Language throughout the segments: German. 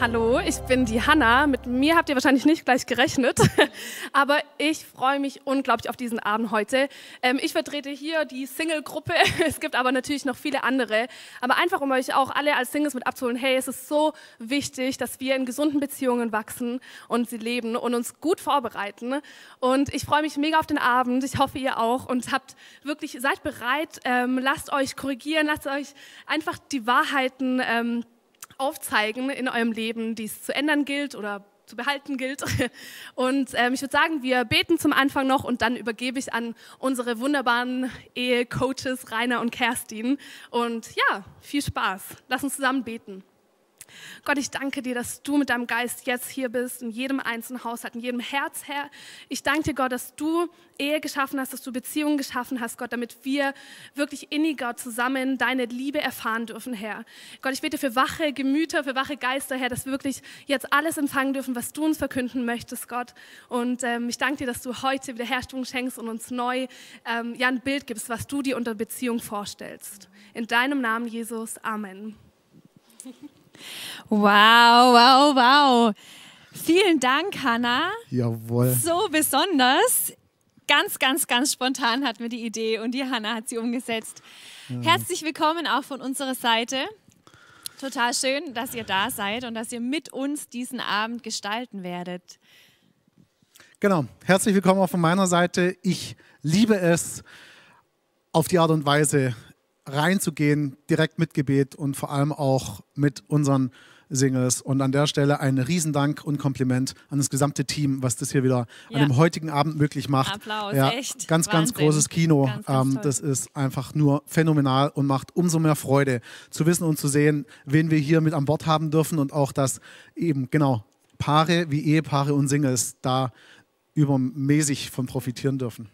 Hallo, ich bin die Hanna. Mit mir habt ihr wahrscheinlich nicht gleich gerechnet, aber ich freue mich unglaublich auf diesen Abend heute. Ähm, ich vertrete hier die Single-Gruppe. Es gibt aber natürlich noch viele andere. Aber einfach, um euch auch alle als Singles mit abzuholen, hey, es ist so wichtig, dass wir in gesunden Beziehungen wachsen und sie leben und uns gut vorbereiten. Und ich freue mich mega auf den Abend. Ich hoffe, ihr auch. Und habt wirklich, seid bereit, ähm, lasst euch korrigieren, lasst euch einfach die Wahrheiten ähm, aufzeigen in eurem Leben, die es zu ändern gilt oder zu behalten gilt. Und ähm, ich würde sagen, wir beten zum Anfang noch und dann übergebe ich an unsere wunderbaren Ehecoaches Rainer und Kerstin. Und ja, viel Spaß. Lass uns zusammen beten. Gott, ich danke dir, dass du mit deinem Geist jetzt hier bist, in jedem einzelnen Haushalt, in jedem Herz, Herr. Ich danke dir, Gott, dass du Ehe geschaffen hast, dass du Beziehungen geschaffen hast, Gott, damit wir wirklich inniger zusammen deine Liebe erfahren dürfen, Herr. Gott, ich bete für wache Gemüter, für wache Geister, Herr, dass wir wirklich jetzt alles empfangen dürfen, was du uns verkünden möchtest, Gott. Und ähm, ich danke dir, dass du heute Wiederherstellung schenkst und uns neu ähm, ja, ein Bild gibst, was du dir unter Beziehung vorstellst. In deinem Namen, Jesus. Amen. Wow, wow, wow. Vielen Dank, Hanna. Jawohl. So besonders. Ganz, ganz, ganz spontan hatten wir die Idee und die Hanna hat sie umgesetzt. Ja. Herzlich willkommen auch von unserer Seite. Total schön, dass ihr da seid und dass ihr mit uns diesen Abend gestalten werdet. Genau, herzlich willkommen auch von meiner Seite. Ich liebe es, auf die Art und Weise reinzugehen, direkt mit Gebet und vor allem auch mit unseren Singles. Und an der Stelle ein Riesendank und Kompliment an das gesamte Team, was das hier wieder ja. an dem heutigen Abend möglich macht. Applaus, ja, echt. Ganz, Wahnsinn. ganz großes Kino. Ganz, ganz ähm, das ist einfach nur phänomenal und macht umso mehr Freude zu wissen und zu sehen, wen wir hier mit an Bord haben dürfen und auch, dass eben genau Paare wie Ehepaare und Singles da übermäßig von profitieren dürfen.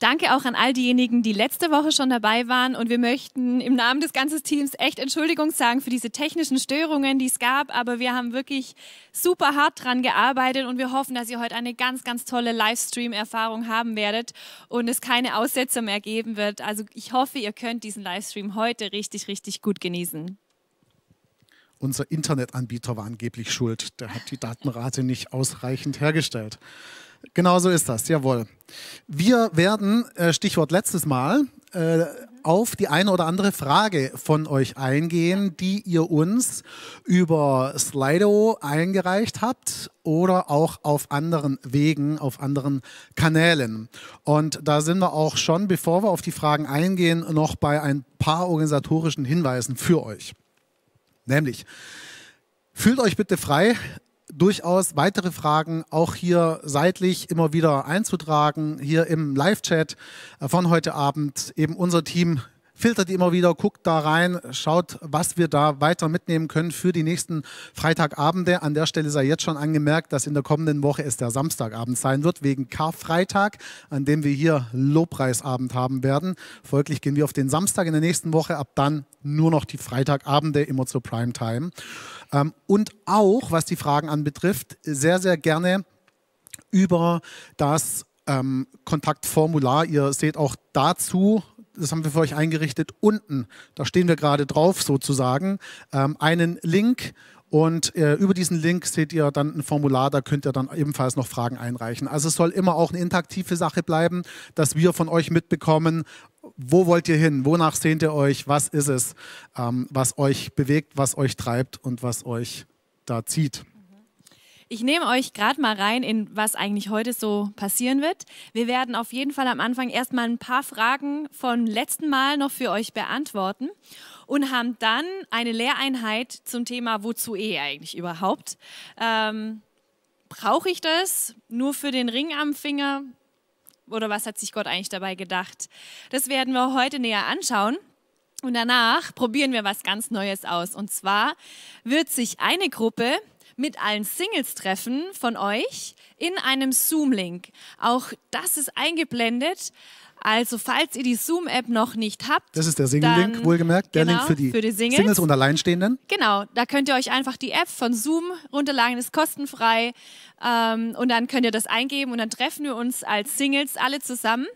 Danke auch an all diejenigen, die letzte Woche schon dabei waren. Und wir möchten im Namen des ganzen Teams echt Entschuldigung sagen für diese technischen Störungen, die es gab. Aber wir haben wirklich super hart dran gearbeitet und wir hoffen, dass ihr heute eine ganz, ganz tolle Livestream-Erfahrung haben werdet und es keine Aussetzer mehr geben wird. Also ich hoffe, ihr könnt diesen Livestream heute richtig, richtig gut genießen. Unser Internetanbieter war angeblich schuld. Der hat die Datenrate nicht ausreichend hergestellt. Genau so ist das, jawohl. Wir werden, äh, Stichwort letztes Mal, äh, auf die eine oder andere Frage von euch eingehen, die ihr uns über Slido eingereicht habt oder auch auf anderen Wegen, auf anderen Kanälen. Und da sind wir auch schon, bevor wir auf die Fragen eingehen, noch bei ein paar organisatorischen Hinweisen für euch. Nämlich, fühlt euch bitte frei, durchaus weitere Fragen auch hier seitlich immer wieder einzutragen, hier im Live-Chat äh, von heute Abend. Eben unser Team filtert immer wieder, guckt da rein, schaut, was wir da weiter mitnehmen können für die nächsten Freitagabende. An der Stelle sei jetzt schon angemerkt, dass in der kommenden Woche es der Samstagabend sein wird, wegen Karfreitag, an dem wir hier Lobpreisabend haben werden. Folglich gehen wir auf den Samstag in der nächsten Woche, ab dann nur noch die Freitagabende, immer zur Primetime. Ähm, und auch, was die Fragen anbetrifft, sehr, sehr gerne über das ähm, Kontaktformular. Ihr seht auch dazu das haben wir für euch eingerichtet, unten, da stehen wir gerade drauf sozusagen, ähm, einen Link und äh, über diesen Link seht ihr dann ein Formular, da könnt ihr dann ebenfalls noch Fragen einreichen. Also es soll immer auch eine interaktive Sache bleiben, dass wir von euch mitbekommen, wo wollt ihr hin, wonach sehnt ihr euch, was ist es, ähm, was euch bewegt, was euch treibt und was euch da zieht. Ich nehme euch gerade mal rein in was eigentlich heute so passieren wird. Wir werden auf jeden Fall am Anfang erstmal ein paar Fragen vom letzten Mal noch für euch beantworten und haben dann eine Lehreinheit zum Thema Wozu Ehe eigentlich überhaupt. Ähm, Brauche ich das nur für den Ring am Finger? Oder was hat sich Gott eigentlich dabei gedacht? Das werden wir heute näher anschauen. Und danach probieren wir was ganz Neues aus. Und zwar wird sich eine Gruppe mit allen Singles treffen von euch in einem Zoom-Link. Auch das ist eingeblendet. Also, falls ihr die Zoom-App noch nicht habt. Das ist der Single-Link, wohlgemerkt. Der genau, Link für die, für die Singles. Singles. und Alleinstehenden. Genau, da könnt ihr euch einfach die App von Zoom runterladen, ist kostenfrei. Ähm, und dann könnt ihr das eingeben und dann treffen wir uns als Singles alle zusammen.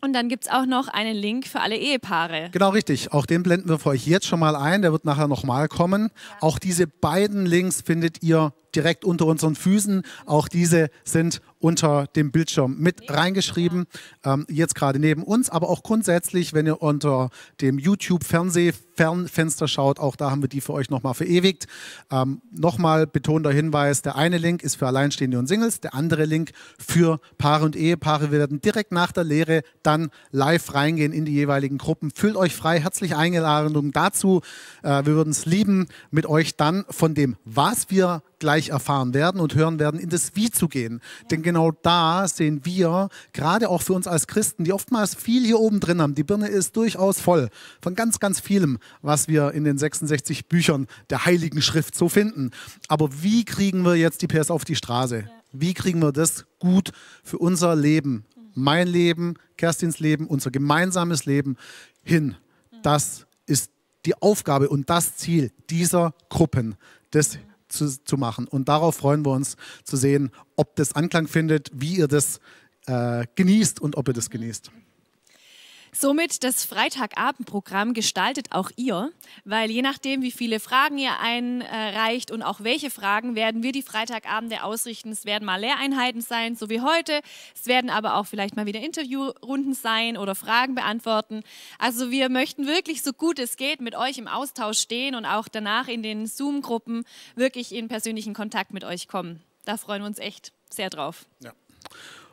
Und dann gibt es auch noch einen Link für alle Ehepaare. Genau richtig. Auch den blenden wir für euch jetzt schon mal ein. Der wird nachher nochmal kommen. Ja. Auch diese beiden Links findet ihr direkt unter unseren Füßen. Auch diese sind unter dem Bildschirm mit reingeschrieben. Ähm, jetzt gerade neben uns, aber auch grundsätzlich, wenn ihr unter dem YouTube-Fernsehfernfenster schaut, auch da haben wir die für euch nochmal verewigt. Ähm, nochmal betonter Hinweis, der eine Link ist für Alleinstehende und Singles, der andere Link für Paare und Ehepaare. Wir werden direkt nach der Lehre dann live reingehen in die jeweiligen Gruppen. Fühlt euch frei, herzlich eingeladen dazu. Äh, wir würden es lieben, mit euch dann von dem, was wir gleich erfahren werden und hören werden, in das Wie zu gehen. Denn genau da sehen wir, gerade auch für uns als Christen, die oftmals viel hier oben drin haben, die Birne ist durchaus voll von ganz, ganz vielem, was wir in den 66 Büchern der Heiligen Schrift so finden. Aber wie kriegen wir jetzt die PS auf die Straße? Wie kriegen wir das gut für unser Leben, mein Leben, Kerstins Leben, unser gemeinsames Leben hin? Das ist die Aufgabe und das Ziel dieser Gruppen, des zu, zu machen. Und darauf freuen wir uns zu sehen, ob das Anklang findet, wie ihr das äh, genießt und ob ihr das genießt. Somit das Freitagabendprogramm gestaltet auch ihr, weil je nachdem, wie viele Fragen ihr einreicht und auch welche Fragen, werden wir die Freitagabende ausrichten. Es werden mal Lehreinheiten sein, so wie heute. Es werden aber auch vielleicht mal wieder Interviewrunden sein oder Fragen beantworten. Also wir möchten wirklich so gut es geht mit euch im Austausch stehen und auch danach in den Zoom-Gruppen wirklich in persönlichen Kontakt mit euch kommen. Da freuen wir uns echt sehr drauf. Ja.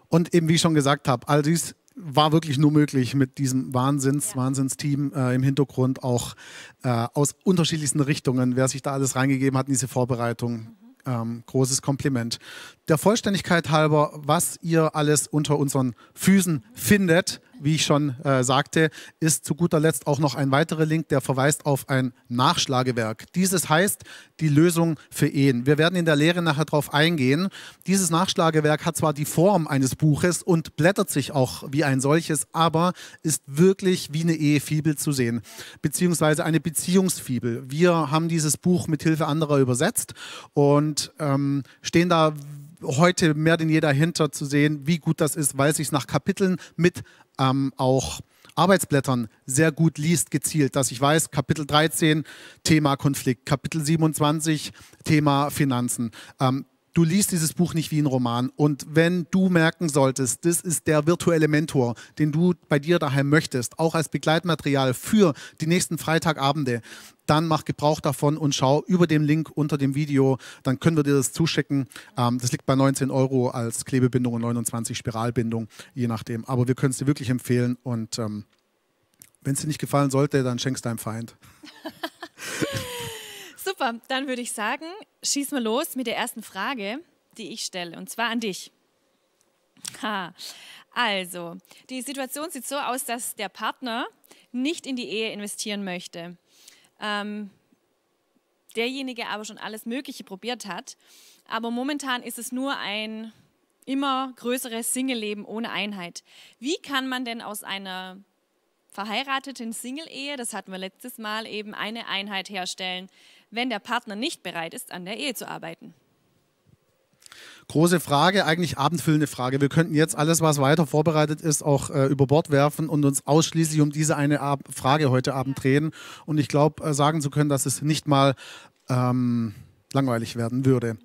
Und eben wie ich schon gesagt habe, all dies war wirklich nur möglich mit diesem Wahnsinns, ja. Wahnsinnsteam äh, im Hintergrund, auch äh, aus unterschiedlichsten Richtungen, wer sich da alles reingegeben hat in diese Vorbereitung. Mhm. Ähm, großes Kompliment. Der Vollständigkeit halber, was ihr alles unter unseren Füßen findet, wie ich schon äh, sagte, ist zu guter Letzt auch noch ein weiterer Link, der verweist auf ein Nachschlagewerk. Dieses heißt die Lösung für Ehen. Wir werden in der Lehre nachher darauf eingehen. Dieses Nachschlagewerk hat zwar die Form eines Buches und blättert sich auch wie ein solches, aber ist wirklich wie eine Ehefibel zu sehen, beziehungsweise eine Beziehungsfibel. Wir haben dieses Buch mit Hilfe anderer übersetzt und ähm, stehen da heute mehr denn je dahinter zu sehen, wie gut das ist, weil es sich nach Kapiteln mit ähm, auch Arbeitsblättern sehr gut liest, gezielt, dass ich weiß, Kapitel 13, Thema Konflikt, Kapitel 27, Thema Finanzen. Ähm, du liest dieses Buch nicht wie ein Roman. Und wenn du merken solltest, das ist der virtuelle Mentor, den du bei dir daheim möchtest, auch als Begleitmaterial für die nächsten Freitagabende, dann mach Gebrauch davon und schau über den Link unter dem Video. Dann können wir dir das zuschicken. Ähm, das liegt bei 19 Euro als Klebebindung und 29 Spiralbindung, je nachdem. Aber wir können es dir wirklich empfehlen. Und ähm, wenn es dir nicht gefallen sollte, dann schenkst deinem Feind. Super, dann würde ich sagen, schieß mal los mit der ersten Frage, die ich stelle, und zwar an dich. Ha. Also, die Situation sieht so aus, dass der Partner nicht in die Ehe investieren möchte ähm, derjenige aber schon alles Mögliche probiert hat. Aber momentan ist es nur ein immer größeres Single-Leben ohne Einheit. Wie kann man denn aus einer verheirateten Single-Ehe, das hatten wir letztes Mal, eben eine Einheit herstellen, wenn der Partner nicht bereit ist, an der Ehe zu arbeiten? Große Frage, eigentlich abendfüllende Frage. Wir könnten jetzt alles, was weiter vorbereitet ist, auch äh, über Bord werfen und uns ausschließlich um diese eine Ab Frage heute Abend drehen. Und ich glaube, äh, sagen zu können, dass es nicht mal ähm, langweilig werden würde.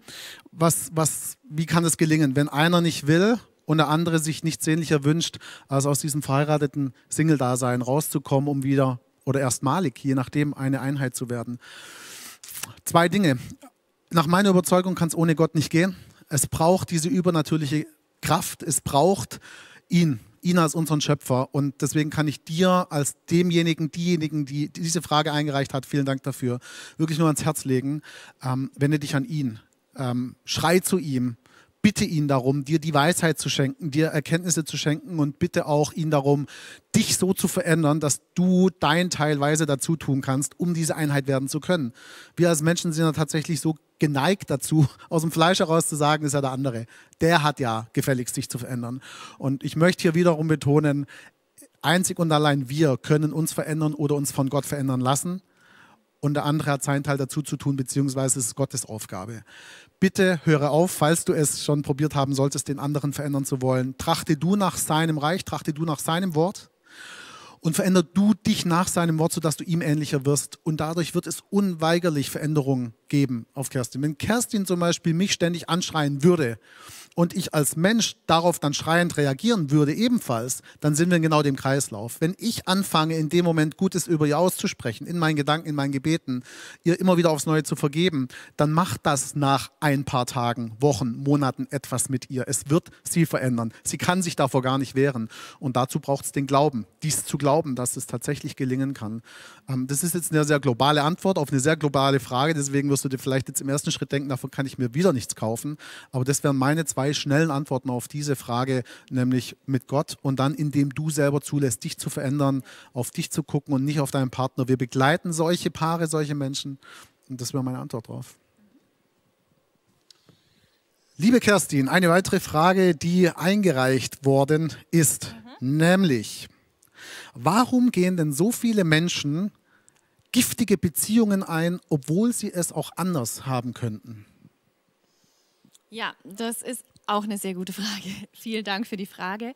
Was, was, wie kann es gelingen, wenn einer nicht will und der andere sich nichts sehnlicher wünscht, als aus diesem verheirateten Single-Dasein rauszukommen, um wieder oder erstmalig, je nachdem, eine Einheit zu werden? Zwei Dinge. Nach meiner Überzeugung kann es ohne Gott nicht gehen. Es braucht diese übernatürliche Kraft. Es braucht ihn, ihn als unseren Schöpfer. Und deswegen kann ich dir als demjenigen, diejenigen, die diese Frage eingereicht hat, vielen Dank dafür, wirklich nur ans Herz legen. Ähm, wende dich an ihn. Ähm, schrei zu ihm bitte ihn darum, dir die Weisheit zu schenken, dir Erkenntnisse zu schenken und bitte auch ihn darum, dich so zu verändern, dass du dein Teilweise dazu tun kannst, um diese Einheit werden zu können. Wir als Menschen sind ja tatsächlich so geneigt dazu, aus dem Fleisch heraus zu sagen, ist ja der andere. Der hat ja gefälligst sich zu verändern. Und ich möchte hier wiederum betonen, einzig und allein wir können uns verändern oder uns von Gott verändern lassen. und der andere hat seinen Teil dazu zu tun, beziehungsweise es ist Gottes Aufgabe. Bitte höre auf, falls du es schon probiert haben solltest, den anderen verändern zu wollen. Trachte du nach seinem Reich, trachte du nach seinem Wort und veränder du dich nach seinem Wort, sodass du ihm ähnlicher wirst. Und dadurch wird es unweigerlich Veränderungen geben auf Kerstin. Wenn Kerstin zum Beispiel mich ständig anschreien würde und ich als Mensch darauf dann schreiend reagieren würde ebenfalls, dann sind wir in genau dem Kreislauf. Wenn ich anfange, in dem Moment Gutes über ihr auszusprechen, in meinen Gedanken, in meinen Gebeten, ihr immer wieder aufs Neue zu vergeben, dann macht das nach ein paar Tagen, Wochen, Monaten etwas mit ihr. Es wird sie verändern. Sie kann sich davor gar nicht wehren. Und dazu braucht es den Glauben, dies zu glauben, dass es tatsächlich gelingen kann. Ähm, das ist jetzt eine sehr globale Antwort auf eine sehr globale Frage. Deswegen wirst du dir vielleicht jetzt im ersten Schritt denken, davon kann ich mir wieder nichts kaufen. Aber das wären meine zwei zwei schnellen Antworten auf diese Frage, nämlich mit Gott und dann, indem du selber zulässt, dich zu verändern, auf dich zu gucken und nicht auf deinen Partner. Wir begleiten solche Paare, solche Menschen und das wäre meine Antwort drauf. Liebe Kerstin, eine weitere Frage, die eingereicht worden ist, mhm. nämlich, warum gehen denn so viele Menschen giftige Beziehungen ein, obwohl sie es auch anders haben könnten? Ja, das ist auch eine sehr gute Frage. Vielen Dank für die Frage.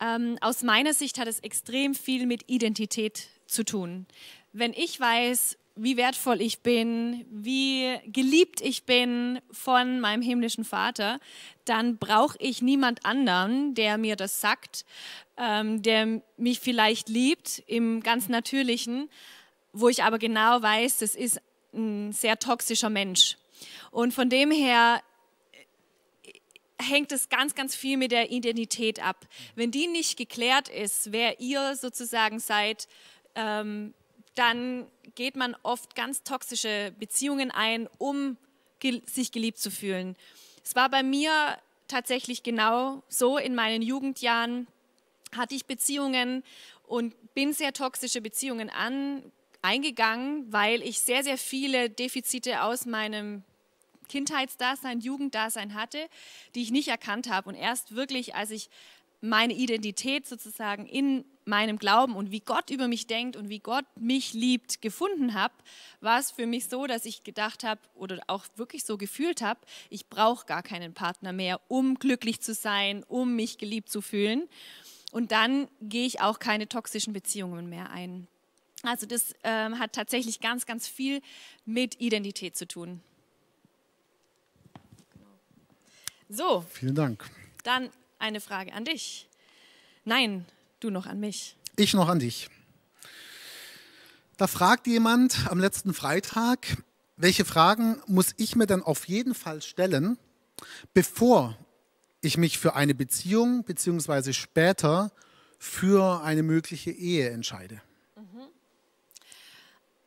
Ähm, aus meiner Sicht hat es extrem viel mit Identität zu tun. Wenn ich weiß, wie wertvoll ich bin, wie geliebt ich bin von meinem himmlischen Vater, dann brauche ich niemand anderen, der mir das sagt, ähm, der mich vielleicht liebt im ganz Natürlichen, wo ich aber genau weiß, das ist ein sehr toxischer Mensch. Und von dem her hängt es ganz, ganz viel mit der Identität ab. Wenn die nicht geklärt ist, wer ihr sozusagen seid, ähm, dann geht man oft ganz toxische Beziehungen ein, um ge sich geliebt zu fühlen. Es war bei mir tatsächlich genau so in meinen Jugendjahren, hatte ich Beziehungen und bin sehr toxische Beziehungen an, eingegangen, weil ich sehr, sehr viele Defizite aus meinem Kindheitsdasein, Jugenddasein hatte, die ich nicht erkannt habe. Und erst wirklich, als ich meine Identität sozusagen in meinem Glauben und wie Gott über mich denkt und wie Gott mich liebt gefunden habe, war es für mich so, dass ich gedacht habe oder auch wirklich so gefühlt habe, ich brauche gar keinen Partner mehr, um glücklich zu sein, um mich geliebt zu fühlen. Und dann gehe ich auch keine toxischen Beziehungen mehr ein. Also das ähm, hat tatsächlich ganz, ganz viel mit Identität zu tun. So. Vielen Dank. Dann eine Frage an dich. Nein, du noch an mich. Ich noch an dich. Da fragt jemand am letzten Freitag, welche Fragen muss ich mir denn auf jeden Fall stellen, bevor ich mich für eine Beziehung bzw. später für eine mögliche Ehe entscheide?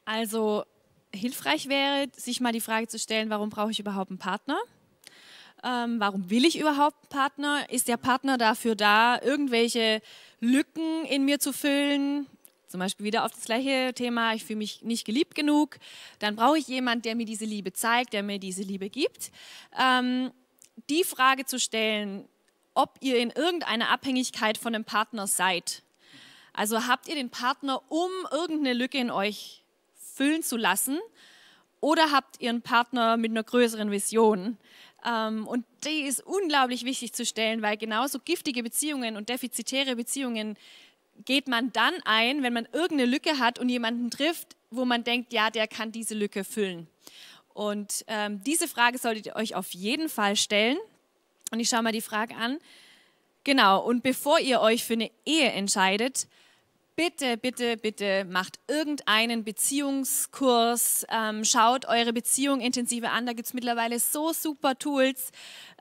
Also hilfreich wäre, sich mal die Frage zu stellen, warum brauche ich überhaupt einen Partner? Ähm, warum will ich überhaupt einen Partner? Ist der Partner dafür da, irgendwelche Lücken in mir zu füllen? Zum Beispiel wieder auf das gleiche Thema, ich fühle mich nicht geliebt genug. Dann brauche ich jemanden, der mir diese Liebe zeigt, der mir diese Liebe gibt. Ähm, die Frage zu stellen, ob ihr in irgendeiner Abhängigkeit von einem Partner seid. Also habt ihr den Partner, um irgendeine Lücke in euch füllen zu lassen? Oder habt ihr einen Partner mit einer größeren Vision? Ähm, und die ist unglaublich wichtig zu stellen, weil genauso giftige Beziehungen und defizitäre Beziehungen geht man dann ein, wenn man irgendeine Lücke hat und jemanden trifft, wo man denkt, ja, der kann diese Lücke füllen. Und ähm, diese Frage solltet ihr euch auf jeden Fall stellen. Und ich schaue mal die Frage an. Genau, und bevor ihr euch für eine Ehe entscheidet, bitte, bitte, bitte macht irgendeinen Beziehungskurs, ähm, schaut eure Beziehung intensiver an. Da gibt es mittlerweile so super Tools.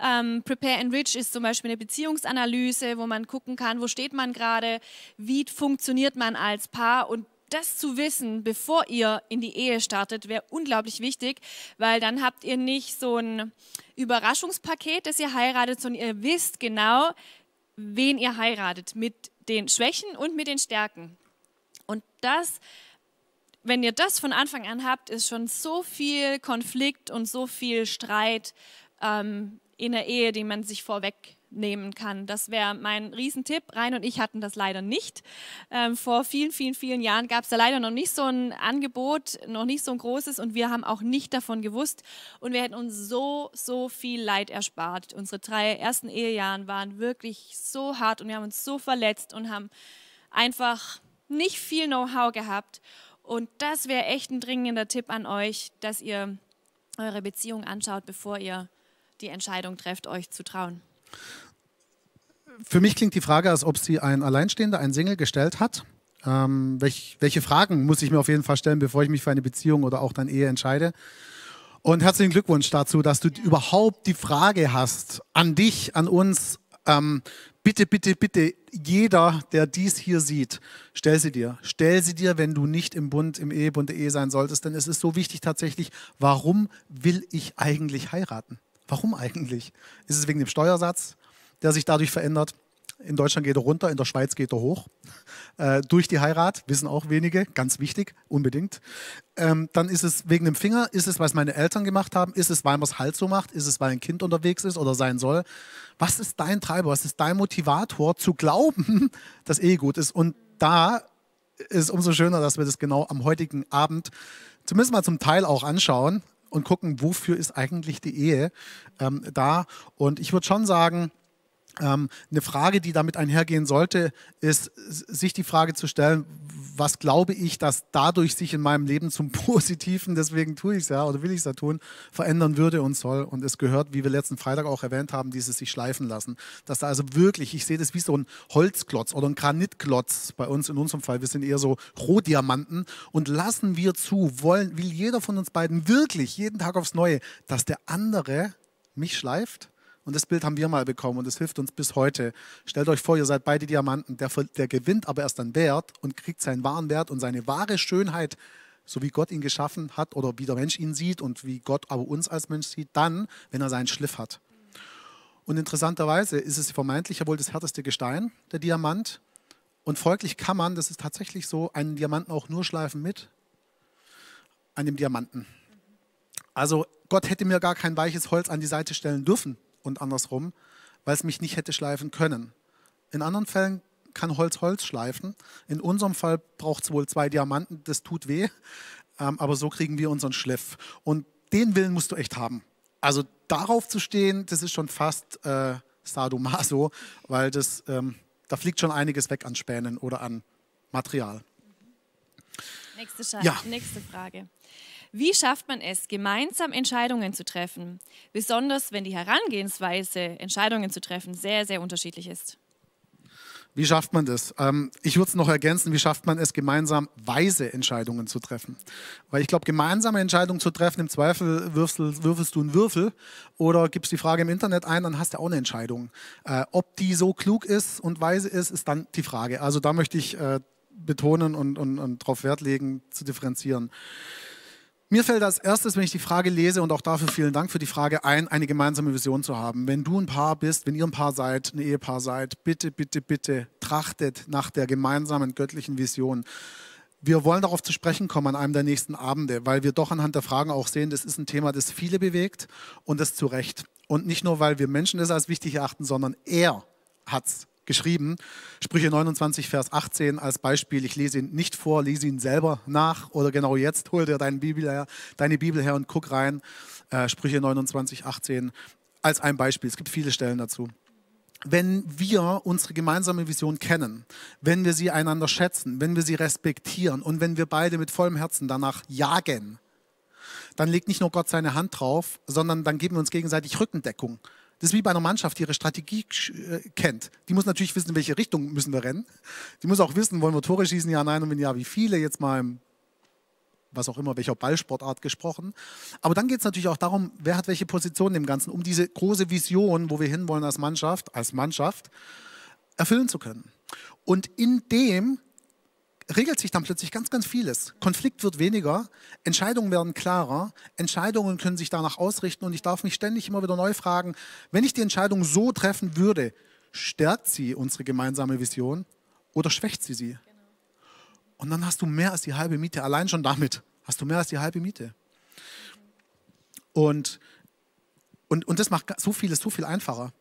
Ähm, Prepare and Rich ist zum Beispiel eine Beziehungsanalyse, wo man gucken kann, wo steht man gerade, wie funktioniert man als Paar und das zu wissen, bevor ihr in die Ehe startet, wäre unglaublich wichtig, weil dann habt ihr nicht so ein Überraschungspaket, das ihr heiratet, sondern ihr wisst genau, wen ihr heiratet, mit den Schwächen und mit den Stärken. Und das, wenn ihr das von Anfang an habt, ist schon so viel Konflikt und so viel Streit ähm, in der Ehe, die man sich vorweg nehmen kann. Das wäre mein Riesentipp. Rein und ich hatten das leider nicht. Ähm, vor vielen, vielen, vielen Jahren gab es da leider noch nicht so ein Angebot, noch nicht so ein großes und wir haben auch nicht davon gewusst und wir hätten uns so, so viel Leid erspart. Unsere drei ersten Ehejahren waren wirklich so hart und wir haben uns so verletzt und haben einfach nicht viel Know-how gehabt. Und das wäre echt ein dringender Tipp an euch, dass ihr eure Beziehung anschaut, bevor ihr die Entscheidung trefft, euch zu trauen. Für mich klingt die Frage, als ob sie ein Alleinstehender, ein Single gestellt hat. Ähm, welch, welche Fragen muss ich mir auf jeden Fall stellen, bevor ich mich für eine Beziehung oder auch dann Ehe entscheide? Und herzlichen Glückwunsch dazu, dass du überhaupt die Frage hast an dich, an uns. Ähm, bitte, bitte, bitte, jeder, der dies hier sieht, stell sie dir. Stell sie dir, wenn du nicht im Bund, im Ehebund der Ehe sein solltest. Denn es ist so wichtig tatsächlich, warum will ich eigentlich heiraten? Warum eigentlich? Ist es wegen dem Steuersatz, der sich dadurch verändert? In Deutschland geht er runter, in der Schweiz geht er hoch. Äh, durch die Heirat, wissen auch wenige, ganz wichtig, unbedingt. Ähm, dann ist es wegen dem Finger, ist es, was meine Eltern gemacht haben, ist es, weil man es halt so macht, ist es, weil ein Kind unterwegs ist oder sein soll. Was ist dein Treiber, was ist dein Motivator zu glauben, dass Ehe gut ist? Und da ist es umso schöner, dass wir das genau am heutigen Abend zumindest mal zum Teil auch anschauen und gucken, wofür ist eigentlich die Ehe ähm, da. Und ich würde schon sagen, ähm, eine Frage, die damit einhergehen sollte, ist, sich die Frage zu stellen, was glaube ich, dass dadurch sich in meinem Leben zum Positiven, deswegen tue ich es ja oder will ich es ja tun, verändern würde und soll. Und es gehört, wie wir letzten Freitag auch erwähnt haben, dieses sich schleifen lassen. Dass da also wirklich, ich sehe das wie so ein Holzklotz oder ein Granitklotz bei uns in unserem Fall, wir sind eher so Rohdiamanten und lassen wir zu, wollen, will jeder von uns beiden wirklich jeden Tag aufs Neue, dass der andere mich schleift? Und das Bild haben wir mal bekommen und es hilft uns bis heute. Stellt euch vor, ihr seid beide Diamanten. Der, der gewinnt aber erst an Wert und kriegt seinen wahren Wert und seine wahre Schönheit, so wie Gott ihn geschaffen hat oder wie der Mensch ihn sieht und wie Gott aber uns als Mensch sieht, dann, wenn er seinen Schliff hat. Und interessanterweise ist es vermeintlich ja wohl das härteste Gestein, der Diamant. Und folglich kann man, das ist tatsächlich so, einen Diamanten auch nur schleifen mit einem Diamanten. Also Gott hätte mir gar kein weiches Holz an die Seite stellen dürfen, und andersrum, weil es mich nicht hätte schleifen können. In anderen Fällen kann Holz Holz schleifen. In unserem Fall braucht es wohl zwei Diamanten, das tut weh, ähm, aber so kriegen wir unseren Schliff. Und den Willen musst du echt haben. Also darauf zu stehen, das ist schon fast äh, Sadomaso, weil das, ähm, da fliegt schon einiges weg an Spänen oder an Material. Nächste, ja. nächste Frage. Wie schafft man es, gemeinsam Entscheidungen zu treffen, besonders wenn die Herangehensweise, Entscheidungen zu treffen, sehr, sehr unterschiedlich ist? Wie schafft man das? Ähm, ich würde es noch ergänzen, wie schafft man es, gemeinsam weise Entscheidungen zu treffen? Weil ich glaube, gemeinsame Entscheidungen zu treffen, im Zweifel würfelst, würfelst du einen Würfel oder gibst die Frage im Internet ein, dann hast du auch eine Entscheidung. Äh, ob die so klug ist und weise ist, ist dann die Frage. Also da möchte ich äh, betonen und, und, und darauf Wert legen, zu differenzieren. Mir fällt als erstes, wenn ich die Frage lese, und auch dafür vielen Dank für die Frage ein, eine gemeinsame Vision zu haben. Wenn du ein Paar bist, wenn ihr ein Paar seid, ein Ehepaar seid, bitte, bitte, bitte trachtet nach der gemeinsamen göttlichen Vision. Wir wollen darauf zu sprechen kommen an einem der nächsten Abende, weil wir doch anhand der Fragen auch sehen, das ist ein Thema, das viele bewegt und das zu Recht. Und nicht nur, weil wir Menschen das als wichtig erachten, sondern er hat es geschrieben. Sprüche 29, Vers 18 als Beispiel. Ich lese ihn nicht vor, lese ihn selber nach oder genau jetzt hol dir deine Bibel her, deine Bibel her und guck rein. Äh, Sprüche 29, 18 als ein Beispiel. Es gibt viele Stellen dazu. Wenn wir unsere gemeinsame Vision kennen, wenn wir sie einander schätzen, wenn wir sie respektieren und wenn wir beide mit vollem Herzen danach jagen, dann legt nicht nur Gott seine Hand drauf, sondern dann geben wir uns gegenseitig Rückendeckung. Das ist wie bei einer Mannschaft, die ihre Strategie äh, kennt. Die muss natürlich wissen, in welche Richtung müssen wir rennen. Die muss auch wissen, wollen wir Tore schießen, ja, nein, und wenn ja, wie viele, jetzt mal was auch immer, welcher Ballsportart gesprochen. Aber dann geht es natürlich auch darum, wer hat welche Position im Ganzen, um diese große Vision, wo wir hinwollen als Mannschaft, als Mannschaft, erfüllen zu können. Und in dem regelt sich dann plötzlich ganz, ganz vieles. Konflikt wird weniger, Entscheidungen werden klarer, Entscheidungen können sich danach ausrichten und ich darf mich ständig immer wieder neu fragen, wenn ich die Entscheidung so treffen würde, stärkt sie unsere gemeinsame Vision oder schwächt sie sie? Und dann hast du mehr als die halbe Miete, allein schon damit hast du mehr als die halbe Miete. Und, und, und das macht so vieles so viel einfacher.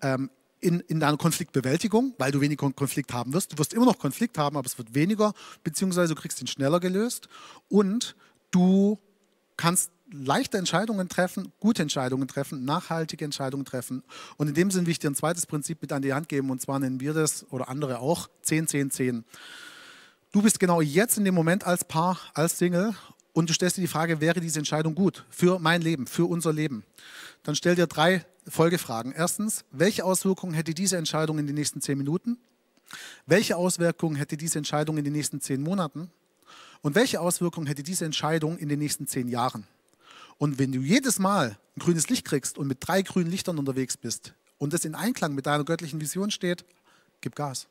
Ähm, in, in deiner Konfliktbewältigung, weil du weniger Konflikt haben wirst. Du wirst immer noch Konflikt haben, aber es wird weniger, beziehungsweise du kriegst ihn schneller gelöst. Und du kannst leichte Entscheidungen treffen, gute Entscheidungen treffen, nachhaltige Entscheidungen treffen. Und in dem Sinn will ich dir ein zweites Prinzip mit an die Hand geben, und zwar nennen wir das oder andere auch 10, 10, 10. Du bist genau jetzt in dem Moment als Paar, als Single und du stellst dir die Frage, wäre diese Entscheidung gut für mein Leben, für unser Leben? Dann stell dir drei Folgefragen. Erstens, welche Auswirkungen hätte diese Entscheidung in den nächsten zehn Minuten? Welche Auswirkungen hätte diese Entscheidung in den nächsten zehn Monaten? Und welche Auswirkungen hätte diese Entscheidung in den nächsten zehn Jahren? Und wenn du jedes Mal ein grünes Licht kriegst und mit drei grünen Lichtern unterwegs bist und das in Einklang mit deiner göttlichen Vision steht, gib Gas.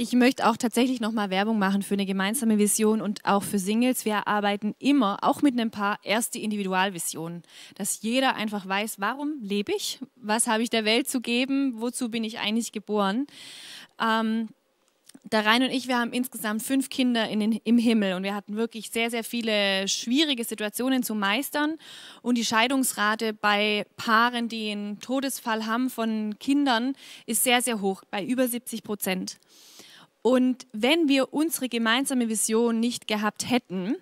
Ich möchte auch tatsächlich nochmal Werbung machen für eine gemeinsame Vision und auch für Singles. Wir arbeiten immer, auch mit einem Paar, erst die Individualvision. Dass jeder einfach weiß, warum lebe ich? Was habe ich der Welt zu geben? Wozu bin ich eigentlich geboren? Ähm, der Rhein und ich, wir haben insgesamt fünf Kinder in den, im Himmel und wir hatten wirklich sehr, sehr viele schwierige Situationen zu meistern. Und die Scheidungsrate bei Paaren, die einen Todesfall haben von Kindern, ist sehr, sehr hoch, bei über 70 Prozent. Und wenn wir unsere gemeinsame Vision nicht gehabt hätten,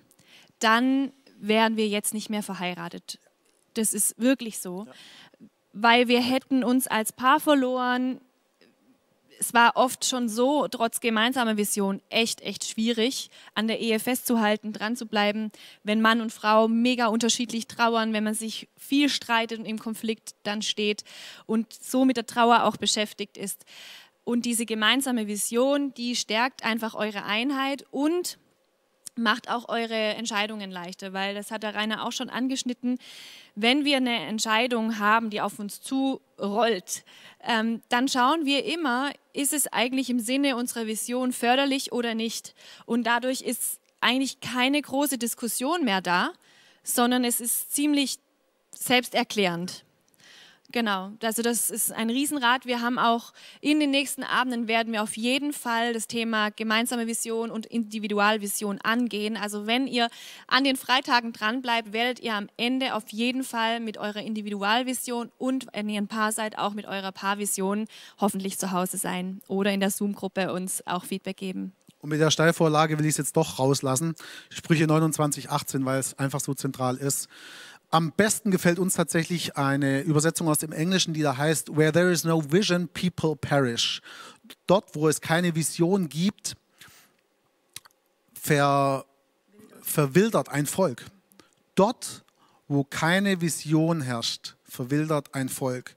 dann wären wir jetzt nicht mehr verheiratet. Das ist wirklich so. Ja. Weil wir hätten uns als Paar verloren, es war oft schon so, trotz gemeinsamer Vision, echt, echt schwierig, an der Ehe festzuhalten, dran zu bleiben, wenn Mann und Frau mega unterschiedlich trauern, wenn man sich viel streitet und im Konflikt dann steht und so mit der Trauer auch beschäftigt ist. Und diese gemeinsame Vision, die stärkt einfach eure Einheit und macht auch eure Entscheidungen leichter, weil das hat der Rainer auch schon angeschnitten. Wenn wir eine Entscheidung haben, die auf uns zurollt, ähm, dann schauen wir immer, ist es eigentlich im Sinne unserer Vision förderlich oder nicht. Und dadurch ist eigentlich keine große Diskussion mehr da, sondern es ist ziemlich selbsterklärend. Genau, also das ist ein Riesenrad. Wir haben auch in den nächsten Abenden werden wir auf jeden Fall das Thema gemeinsame Vision und Individualvision angehen. Also wenn ihr an den Freitagen dran bleibt, werdet ihr am Ende auf jeden Fall mit eurer Individualvision und wenn ihr ein Paar seid, auch mit eurer Paarvision hoffentlich zu Hause sein oder in der Zoom-Gruppe uns auch Feedback geben. Und mit der Steilvorlage will ich es jetzt doch rauslassen. Sprüche 29, 18, weil es einfach so zentral ist. Am besten gefällt uns tatsächlich eine Übersetzung aus dem Englischen, die da heißt, Where there is no vision, people perish. Dort, wo es keine Vision gibt, ver, verwildert ein Volk. Dort, wo keine Vision herrscht, verwildert ein Volk.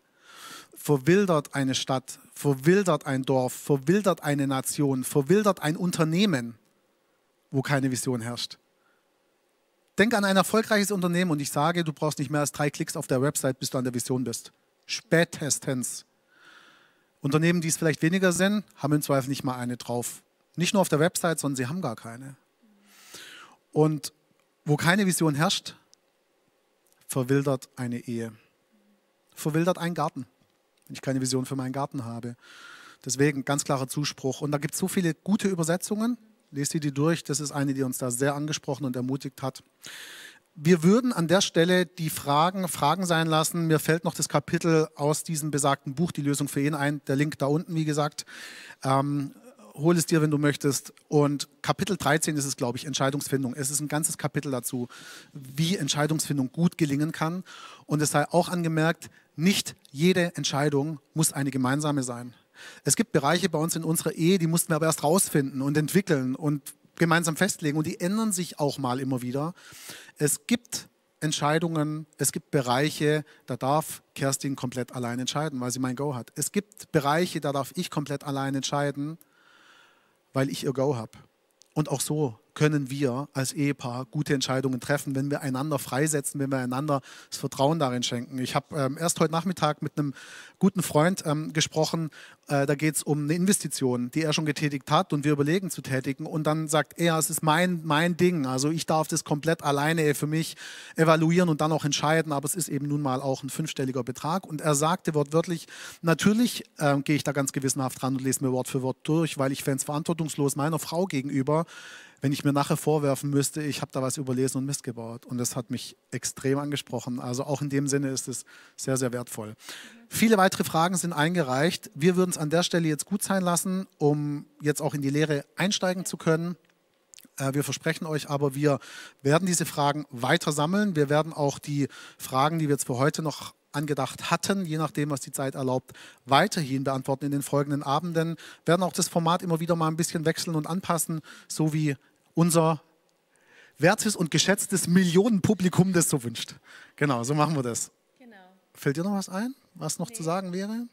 Verwildert eine Stadt, verwildert ein Dorf, verwildert eine Nation, verwildert ein Unternehmen, wo keine Vision herrscht. Denk an ein erfolgreiches Unternehmen und ich sage, du brauchst nicht mehr als drei Klicks auf der Website, bis du an der Vision bist. Spätestens. Unternehmen, die es vielleicht weniger sind, haben im Zweifel nicht mal eine drauf. Nicht nur auf der Website, sondern sie haben gar keine. Und wo keine Vision herrscht, verwildert eine Ehe. Verwildert ein Garten, wenn ich keine Vision für meinen Garten habe. Deswegen ganz klarer Zuspruch. Und da gibt es so viele gute Übersetzungen. Lest sie die durch. Das ist eine, die uns da sehr angesprochen und ermutigt hat. Wir würden an der Stelle die Fragen Fragen sein lassen. Mir fällt noch das Kapitel aus diesem besagten Buch, Die Lösung für ihn ein. Der Link da unten, wie gesagt. Ähm, hol es dir, wenn du möchtest. Und Kapitel 13 ist es, glaube ich, Entscheidungsfindung. Es ist ein ganzes Kapitel dazu, wie Entscheidungsfindung gut gelingen kann. Und es sei auch angemerkt, nicht jede Entscheidung muss eine gemeinsame sein. Es gibt Bereiche bei uns in unserer Ehe, die mussten wir aber erst rausfinden und entwickeln und gemeinsam festlegen. Und die ändern sich auch mal immer wieder. Es gibt Entscheidungen, es gibt Bereiche, da darf Kerstin komplett allein entscheiden, weil sie mein Go hat. Es gibt Bereiche, da darf ich komplett allein entscheiden, weil ich ihr Go habe. Und auch so können wir als Ehepaar gute Entscheidungen treffen, wenn wir einander freisetzen, wenn wir einander das Vertrauen darin schenken. Ich habe ähm, erst heute Nachmittag mit einem guten Freund ähm, gesprochen. Äh, da geht es um eine Investition, die er schon getätigt hat und wir überlegen zu tätigen. Und dann sagt er, es ist mein, mein Ding. Also ich darf das komplett alleine für mich evaluieren und dann auch entscheiden. Aber es ist eben nun mal auch ein fünfstelliger Betrag. Und er sagte wortwörtlich, natürlich äh, gehe ich da ganz gewissenhaft dran und lese mir Wort für Wort durch, weil ich fände es verantwortungslos meiner Frau gegenüber, wenn ich mir nachher vorwerfen müsste, ich habe da was überlesen und Mist gebaut. Und das hat mich extrem angesprochen. Also auch in dem Sinne ist es sehr, sehr wertvoll. Viele weitere Fragen sind eingereicht. Wir würden es an der Stelle jetzt gut sein lassen, um jetzt auch in die Lehre einsteigen zu können. Äh, wir versprechen euch aber, wir werden diese Fragen weiter sammeln. Wir werden auch die Fragen, die wir jetzt für heute noch angedacht hatten, je nachdem, was die Zeit erlaubt, weiterhin beantworten in den folgenden Abenden. Wir werden auch das Format immer wieder mal ein bisschen wechseln und anpassen, so wie unser wertes und geschätztes Millionenpublikum das so wünscht. Genau, so machen wir das. Genau. Fällt dir noch was ein, was noch nee. zu sagen wäre?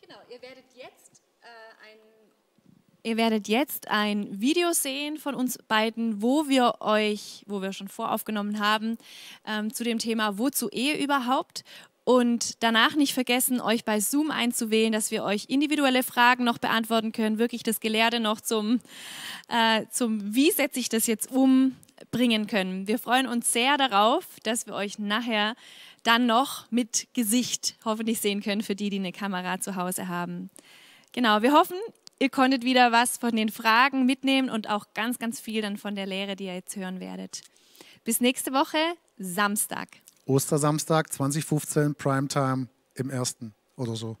Genau, ihr werdet jetzt äh, ein Ihr werdet jetzt ein Video sehen von uns beiden, wo wir euch, wo wir schon voraufgenommen haben, ähm, zu dem Thema Wozu Ehe überhaupt. Und danach nicht vergessen, euch bei Zoom einzuwählen, dass wir euch individuelle Fragen noch beantworten können, wirklich das Gelehre noch zum, äh, zum Wie setze ich das jetzt um, bringen können. Wir freuen uns sehr darauf, dass wir euch nachher dann noch mit Gesicht hoffentlich sehen können, für die, die eine Kamera zu Hause haben. Genau, wir hoffen, ihr konntet wieder was von den Fragen mitnehmen und auch ganz, ganz viel dann von der Lehre, die ihr jetzt hören werdet. Bis nächste Woche, Samstag. Ostersamstag 2015, Primetime im ersten oder so.